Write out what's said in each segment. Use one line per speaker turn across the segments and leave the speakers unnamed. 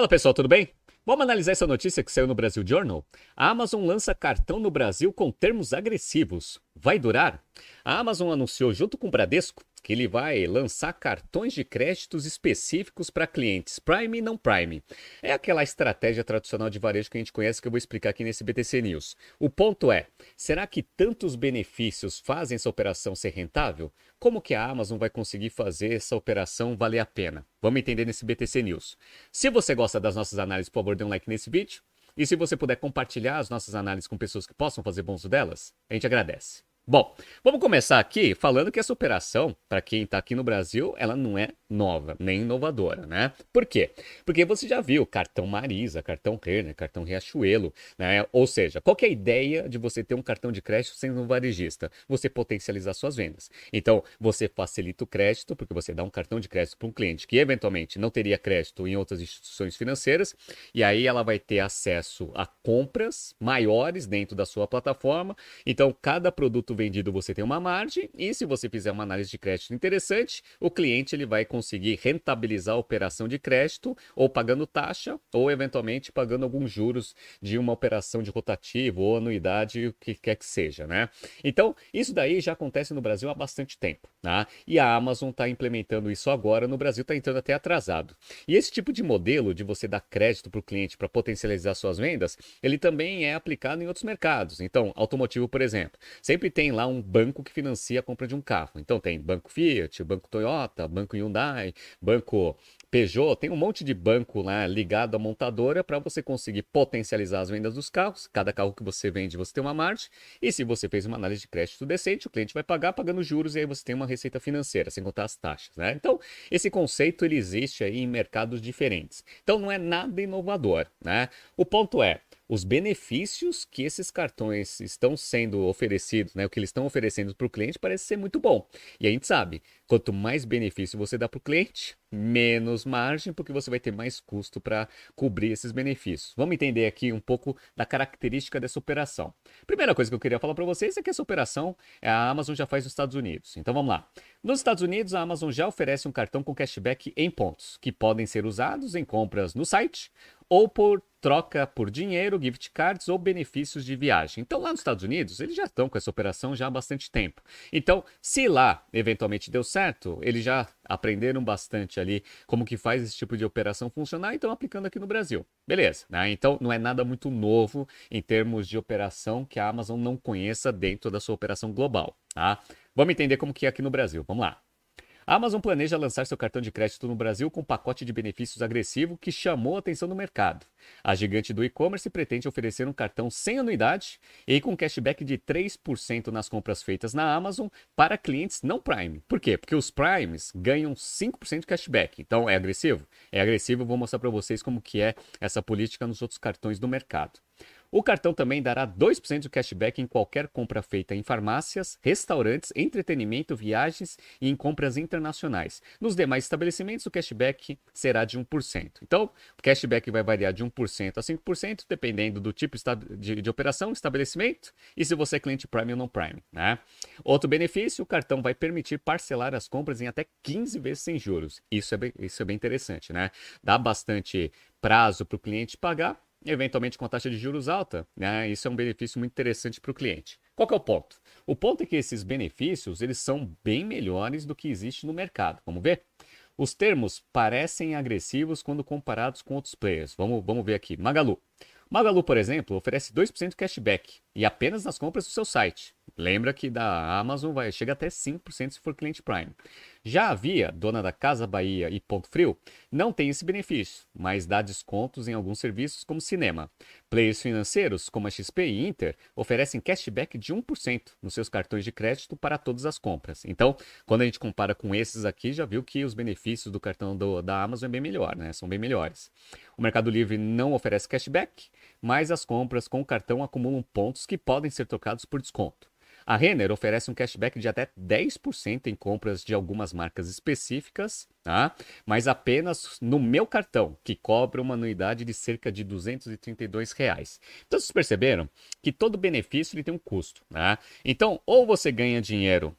Fala pessoal, tudo bem? Vamos analisar essa notícia que saiu no Brasil Journal? A Amazon lança cartão no Brasil com termos agressivos. Vai durar? A Amazon anunciou junto com o Bradesco que ele vai lançar cartões de créditos específicos para clientes Prime e não Prime. É aquela estratégia tradicional de varejo que a gente conhece que eu vou explicar aqui nesse BTC News. O ponto é, será que tantos benefícios fazem essa operação ser rentável? Como que a Amazon vai conseguir fazer essa operação valer a pena? Vamos entender nesse BTC News. Se você gosta das nossas análises, por favor, dê um like nesse vídeo. E se você puder compartilhar as nossas análises com pessoas que possam fazer bom uso delas, a gente agradece. Bom, vamos começar aqui falando que essa operação, para quem está aqui no Brasil, ela não é nova, nem inovadora, né? Por quê? Porque você já viu cartão Marisa, cartão Renner, cartão Riachuelo, né? Ou seja, qual é a ideia de você ter um cartão de crédito sendo um varejista? Você potencializar suas vendas. Então, você facilita o crédito, porque você dá um cartão de crédito para um cliente que eventualmente não teria crédito em outras instituições financeiras, e aí ela vai ter acesso a compras maiores dentro da sua plataforma. Então, cada produto vendido você tem uma margem e se você fizer uma análise de crédito interessante, o cliente ele vai conseguir rentabilizar a operação de crédito ou pagando taxa ou eventualmente pagando alguns juros de uma operação de rotativo ou anuidade, o que quer que seja, né? Então, isso daí já acontece no Brasil há bastante tempo, tá? E a Amazon está implementando isso agora, no Brasil está entrando até atrasado. E esse tipo de modelo de você dar crédito para o cliente para potencializar suas vendas, ele também é aplicado em outros mercados. Então, automotivo, por exemplo, sempre tem tem lá um banco que financia a compra de um carro. Então tem Banco Fiat, Banco Toyota, Banco Hyundai, Banco Peugeot, tem um monte de banco lá ligado à montadora para você conseguir potencializar as vendas dos carros. Cada carro que você vende, você tem uma margem. E se você fez uma análise de crédito decente, o cliente vai pagar pagando juros e aí você tem uma receita financeira, sem contar as taxas, né? Então, esse conceito ele existe aí em mercados diferentes. Então, não é nada inovador, né? O ponto é, os benefícios que esses cartões estão sendo oferecidos, né, o que eles estão oferecendo para o cliente parece ser muito bom. E a gente sabe, quanto mais benefício você dá para o cliente, menos margem, porque você vai ter mais custo para cobrir esses benefícios. Vamos entender aqui um pouco da característica dessa operação. Primeira coisa que eu queria falar para vocês é que essa operação a Amazon já faz nos Estados Unidos. Então vamos lá. Nos Estados Unidos, a Amazon já oferece um cartão com cashback em pontos, que podem ser usados em compras no site ou por troca por dinheiro, gift cards ou benefícios de viagem. Então, lá nos Estados Unidos, eles já estão com essa operação já há bastante tempo. Então, se lá eventualmente deu certo, eles já aprenderam bastante ali como que faz esse tipo de operação funcionar e estão aplicando aqui no Brasil. Beleza, né? Então, não é nada muito novo em termos de operação que a Amazon não conheça dentro da sua operação global, tá? Vamos entender como que é aqui no Brasil. Vamos lá. A Amazon planeja lançar seu cartão de crédito no Brasil com um pacote de benefícios agressivo que chamou a atenção do mercado. A gigante do e-commerce pretende oferecer um cartão sem anuidade e com cashback de 3% nas compras feitas na Amazon para clientes não Prime. Por quê? Porque os Primes ganham 5% de cashback. Então é agressivo? É agressivo, vou mostrar para vocês como que é essa política nos outros cartões do mercado. O cartão também dará 2% de cashback em qualquer compra feita em farmácias, restaurantes, entretenimento, viagens e em compras internacionais. Nos demais estabelecimentos, o cashback será de 1%. Então, o cashback vai variar de 1% a 5%, dependendo do tipo de, de operação, estabelecimento e se você é cliente Prime ou não Prime. Né? Outro benefício, o cartão vai permitir parcelar as compras em até 15 vezes sem juros. Isso é bem, isso é bem interessante, né? Dá bastante prazo para o cliente pagar eventualmente com a taxa de juros alta, né? Isso é um benefício muito interessante para o cliente. Qual é o ponto? O ponto é que esses benefícios eles são bem melhores do que existe no mercado. Vamos ver? Os termos parecem agressivos quando comparados com outros players. Vamos, vamos ver aqui. Magalu. Magalu, por exemplo, oferece 2% cashback e apenas nas compras do seu site. Lembra que da Amazon vai chega até 5% se for cliente Prime. Já a Via, dona da Casa Bahia e Ponto Frio, não tem esse benefício, mas dá descontos em alguns serviços como cinema. Players financeiros como a XP e Inter oferecem cashback de 1% nos seus cartões de crédito para todas as compras. Então, quando a gente compara com esses aqui, já viu que os benefícios do cartão do, da Amazon é bem melhor, né? São bem melhores. O Mercado Livre não oferece cashback, mas as compras com o cartão acumulam pontos que podem ser trocados por desconto. A Renner oferece um cashback de até 10% em compras de algumas marcas específicas, tá? mas apenas no meu cartão, que cobra uma anuidade de cerca de 232 reais. Então vocês perceberam que todo benefício ele tem um custo. Tá? Então, ou você ganha dinheiro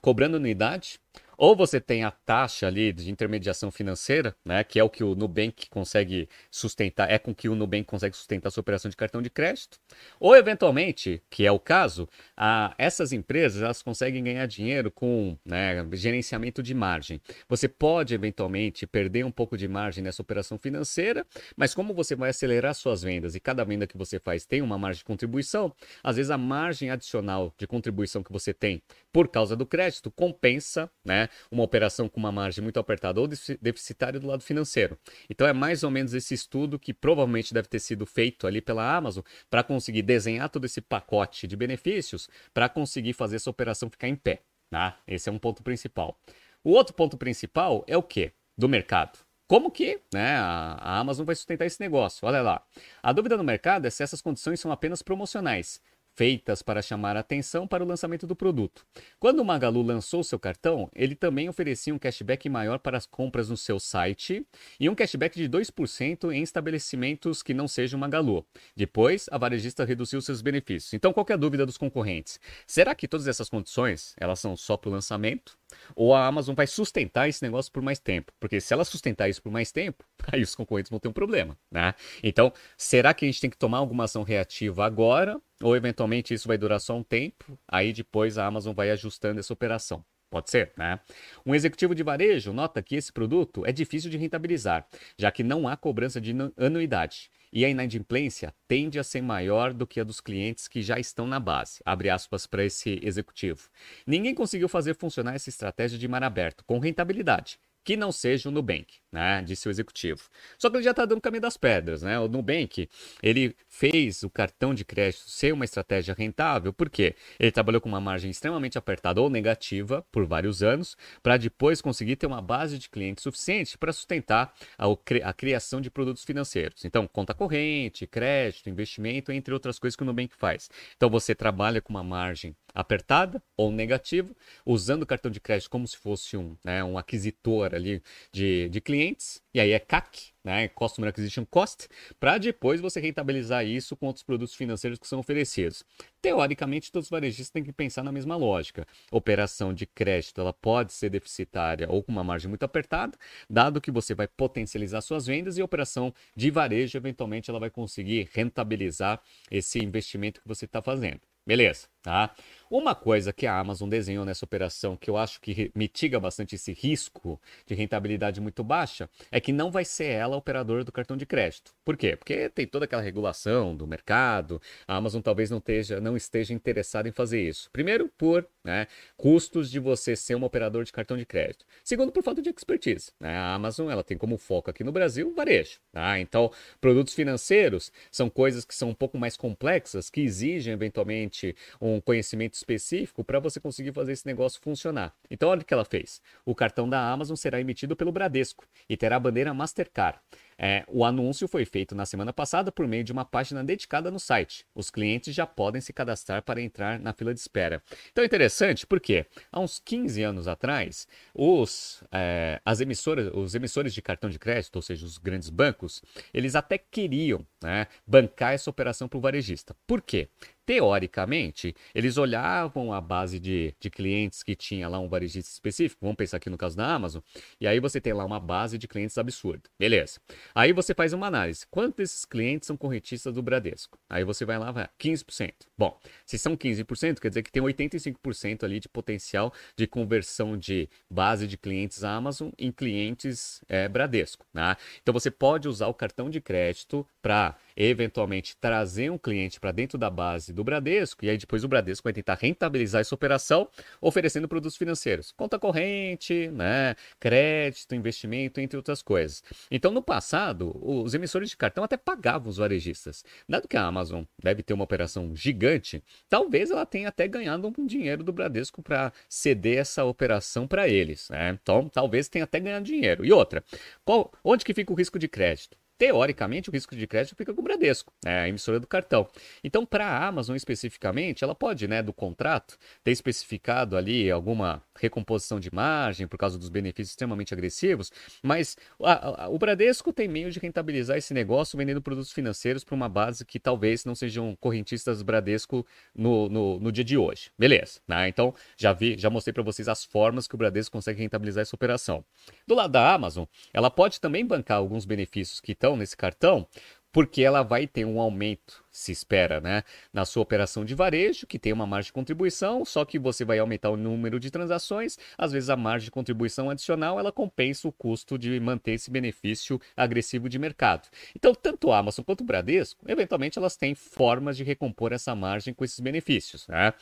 cobrando anuidade, Ou você tem a taxa ali de intermediação financeira, né, que é o que o Nubank consegue sustentar, é com que o Nubank consegue sustentar a sua operação de cartão de crédito. Ou eventualmente, que é o caso, a, essas empresas elas conseguem ganhar dinheiro com né, gerenciamento de margem. Você pode eventualmente perder um pouco de margem nessa operação financeira, mas como você vai acelerar suas vendas e cada venda que você faz tem uma margem de contribuição, às vezes a margem adicional de contribuição que você tem por causa do crédito compensa, né, uma operação com uma margem muito apertada ou deficitária do lado financeiro. Então é mais ou menos esse estudo que provavelmente deve ter sido feito ali pela Amazon para conseguir desenhar todo esse pacote de benefícios para conseguir fazer essa operação ficar em pé. Tá? Esse é um ponto principal. O outro ponto principal é o que? Do mercado. Como que né, a, a Amazon vai sustentar esse negócio? Olha lá. A dúvida no mercado é se essas condições são apenas promocionais feitas para chamar a atenção para o lançamento do produto. Quando o Magalu lançou seu cartão, ele também oferecia um cashback maior para as compras no seu site e um cashback de 2% em estabelecimentos que não sejam Magalu. Depois, a varejista reduziu seus benefícios. Então, qual é a dúvida dos concorrentes? Será que todas essas condições elas são só para o lançamento? Ou a Amazon vai sustentar esse negócio por mais tempo? Porque se ela sustentar isso por mais tempo, aí os concorrentes vão ter um problema, né? Então, será que a gente tem que tomar alguma ação reativa agora? Ou eventualmente isso vai durar só um tempo? Aí depois a Amazon vai ajustando essa operação. Pode ser, né? Um executivo de varejo nota que esse produto é difícil de rentabilizar, já que não há cobrança de anuidade e a inadimplência tende a ser maior do que a dos clientes que já estão na base. Abre aspas para esse executivo. Ninguém conseguiu fazer funcionar essa estratégia de mar aberto com rentabilidade que não seja o Nubank, né? Disse o executivo. Só que ele já está dando caminho das pedras, né? O Nubank, ele fez o cartão de crédito ser uma estratégia rentável, por quê? Ele trabalhou com uma margem extremamente apertada ou negativa por vários anos, para depois conseguir ter uma base de clientes suficiente para sustentar a, criação de produtos financeiros. Então, conta corrente, crédito, investimento, entre outras coisas que o Nubank faz. Então, você trabalha com uma margem apertada ou negativa, usando o cartão de crédito como se fosse um, né, um aquisitor ali de, de clientes, e aí é CAC, né, Customer Acquisition Cost, para depois você rentabilizar isso com outros produtos financeiros que são oferecidos. Teoricamente, todos os varejistas têm que pensar na mesma lógica. Operação de crédito ela pode ser deficitária ou com uma margem muito apertada, dado que você vai potencializar suas vendas e a operação de varejo, eventualmente, ela vai conseguir rentabilizar esse investimento que você está fazendo. Beleza, tá? Uma coisa que a Amazon desenhou nessa operação que eu acho que mitiga bastante esse risco de rentabilidade muito baixa é que não vai ser ela a operadora do cartão de crédito. Por quê? Porque tem toda aquela regulação do mercado, a Amazon talvez não esteja, não esteja interessada em fazer isso. Primeiro, por né, custos de você ser um operador de cartão de crédito. Segundo, por falta de expertise. Né? A Amazon ela tem como foco aqui no Brasil varejo. Tá? Então, produtos financeiros são coisas que são um pouco mais complexas, que exigem eventualmente um conhecimento específico para você conseguir fazer esse negócio funcionar. Então, olha o que ela fez. O cartão da Amazon será emitido pelo Bradesco e terá a bandeira Mastercard. É, o anúncio foi feito na semana passada por meio de uma página dedicada no site. Os clientes já podem se cadastrar para entrar na fila de espera. Então é interessante porque há uns 15 anos atrás, os, é, as emissoras, os emissores de cartão de crédito, ou seja, os grandes bancos, eles até queriam né, bancar essa operação para o varejista. Por quê? Teoricamente, eles olhavam a base de, de clientes que tinha lá um varejista específico, vamos pensar aqui no caso da Amazon, e aí você tem lá uma base de clientes absurda. Beleza. Aí você faz uma análise. Quantos desses clientes são corretistas do Bradesco? Aí você vai lá, vai, 15%. Bom, se são 15%, quer dizer que tem 85% ali de potencial de conversão de base de clientes Amazon em clientes é, Bradesco. Né? Então você pode usar o cartão de crédito para eventualmente trazer um cliente para dentro da base do Bradesco, e aí depois o Bradesco vai tentar rentabilizar essa operação oferecendo produtos financeiros, conta corrente, né, crédito, investimento, entre outras coisas. Então, no passado, os emissores de cartão até pagavam os varejistas. Dado que a Amazon deve ter uma operação gigante, talvez ela tenha até ganhado um dinheiro do Bradesco para ceder essa operação para eles. Né? Então, talvez tenha até ganhado dinheiro. E outra, qual, onde que fica o risco de crédito? Teoricamente, o risco de crédito fica com o Bradesco, é a emissora do cartão. Então, para a Amazon especificamente, ela pode, né, do contrato, ter especificado ali alguma recomposição de margem por causa dos benefícios extremamente agressivos, mas a, a, o Bradesco tem meio de rentabilizar esse negócio vendendo produtos financeiros para uma base que talvez não sejam correntistas Bradesco no, no, no dia de hoje. Beleza, né? Então, já vi, já mostrei para vocês as formas que o Bradesco consegue rentabilizar essa operação. Do lado da Amazon, ela pode também bancar alguns benefícios que estão nesse cartão, porque ela vai ter um aumento, se espera, né, na sua operação de varejo, que tem uma margem de contribuição, só que você vai aumentar o número de transações, às vezes a margem de contribuição adicional, ela compensa o custo de manter esse benefício agressivo de mercado. Então, tanto a Amazon quanto o Bradesco, eventualmente elas têm formas de recompor essa margem com esses benefícios, né?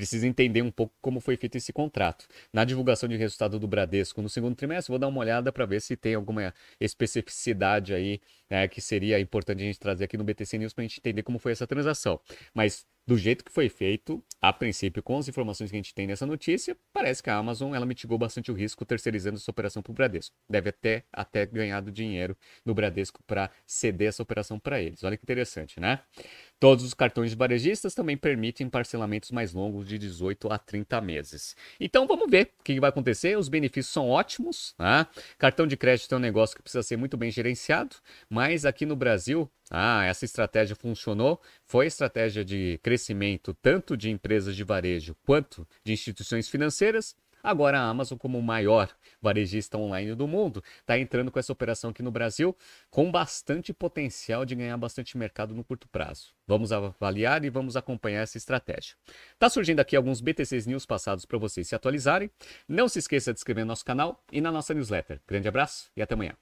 Precisa entender um pouco como foi feito esse contrato. Na divulgação de resultado do Bradesco no segundo trimestre, vou dar uma olhada para ver se tem alguma especificidade aí né, que seria importante a gente trazer aqui no BTC News para a gente entender como foi essa transação. Mas do jeito que foi feito, a princípio, com as informações que a gente tem nessa notícia, parece que a Amazon ela mitigou bastante o risco terceirizando essa operação para o Bradesco. Deve até, até ganhado dinheiro no Bradesco para ceder essa operação para eles. Olha que interessante, né? Todos os cartões varejistas também permitem parcelamentos mais longos de 18 a 30 meses. Então vamos ver o que vai acontecer. Os benefícios são ótimos. Né? Cartão de crédito é um negócio que precisa ser muito bem gerenciado, mas aqui no Brasil ah, essa estratégia funcionou. Foi estratégia de crescimento tanto de empresas de varejo quanto de instituições financeiras. Agora a Amazon, como o maior varejista online do mundo, está entrando com essa operação aqui no Brasil com bastante potencial de ganhar bastante mercado no curto prazo. Vamos avaliar e vamos acompanhar essa estratégia. Tá surgindo aqui alguns BTCs News passados para vocês se atualizarem. Não se esqueça de inscrever no nosso canal e na nossa newsletter. Grande abraço e até amanhã.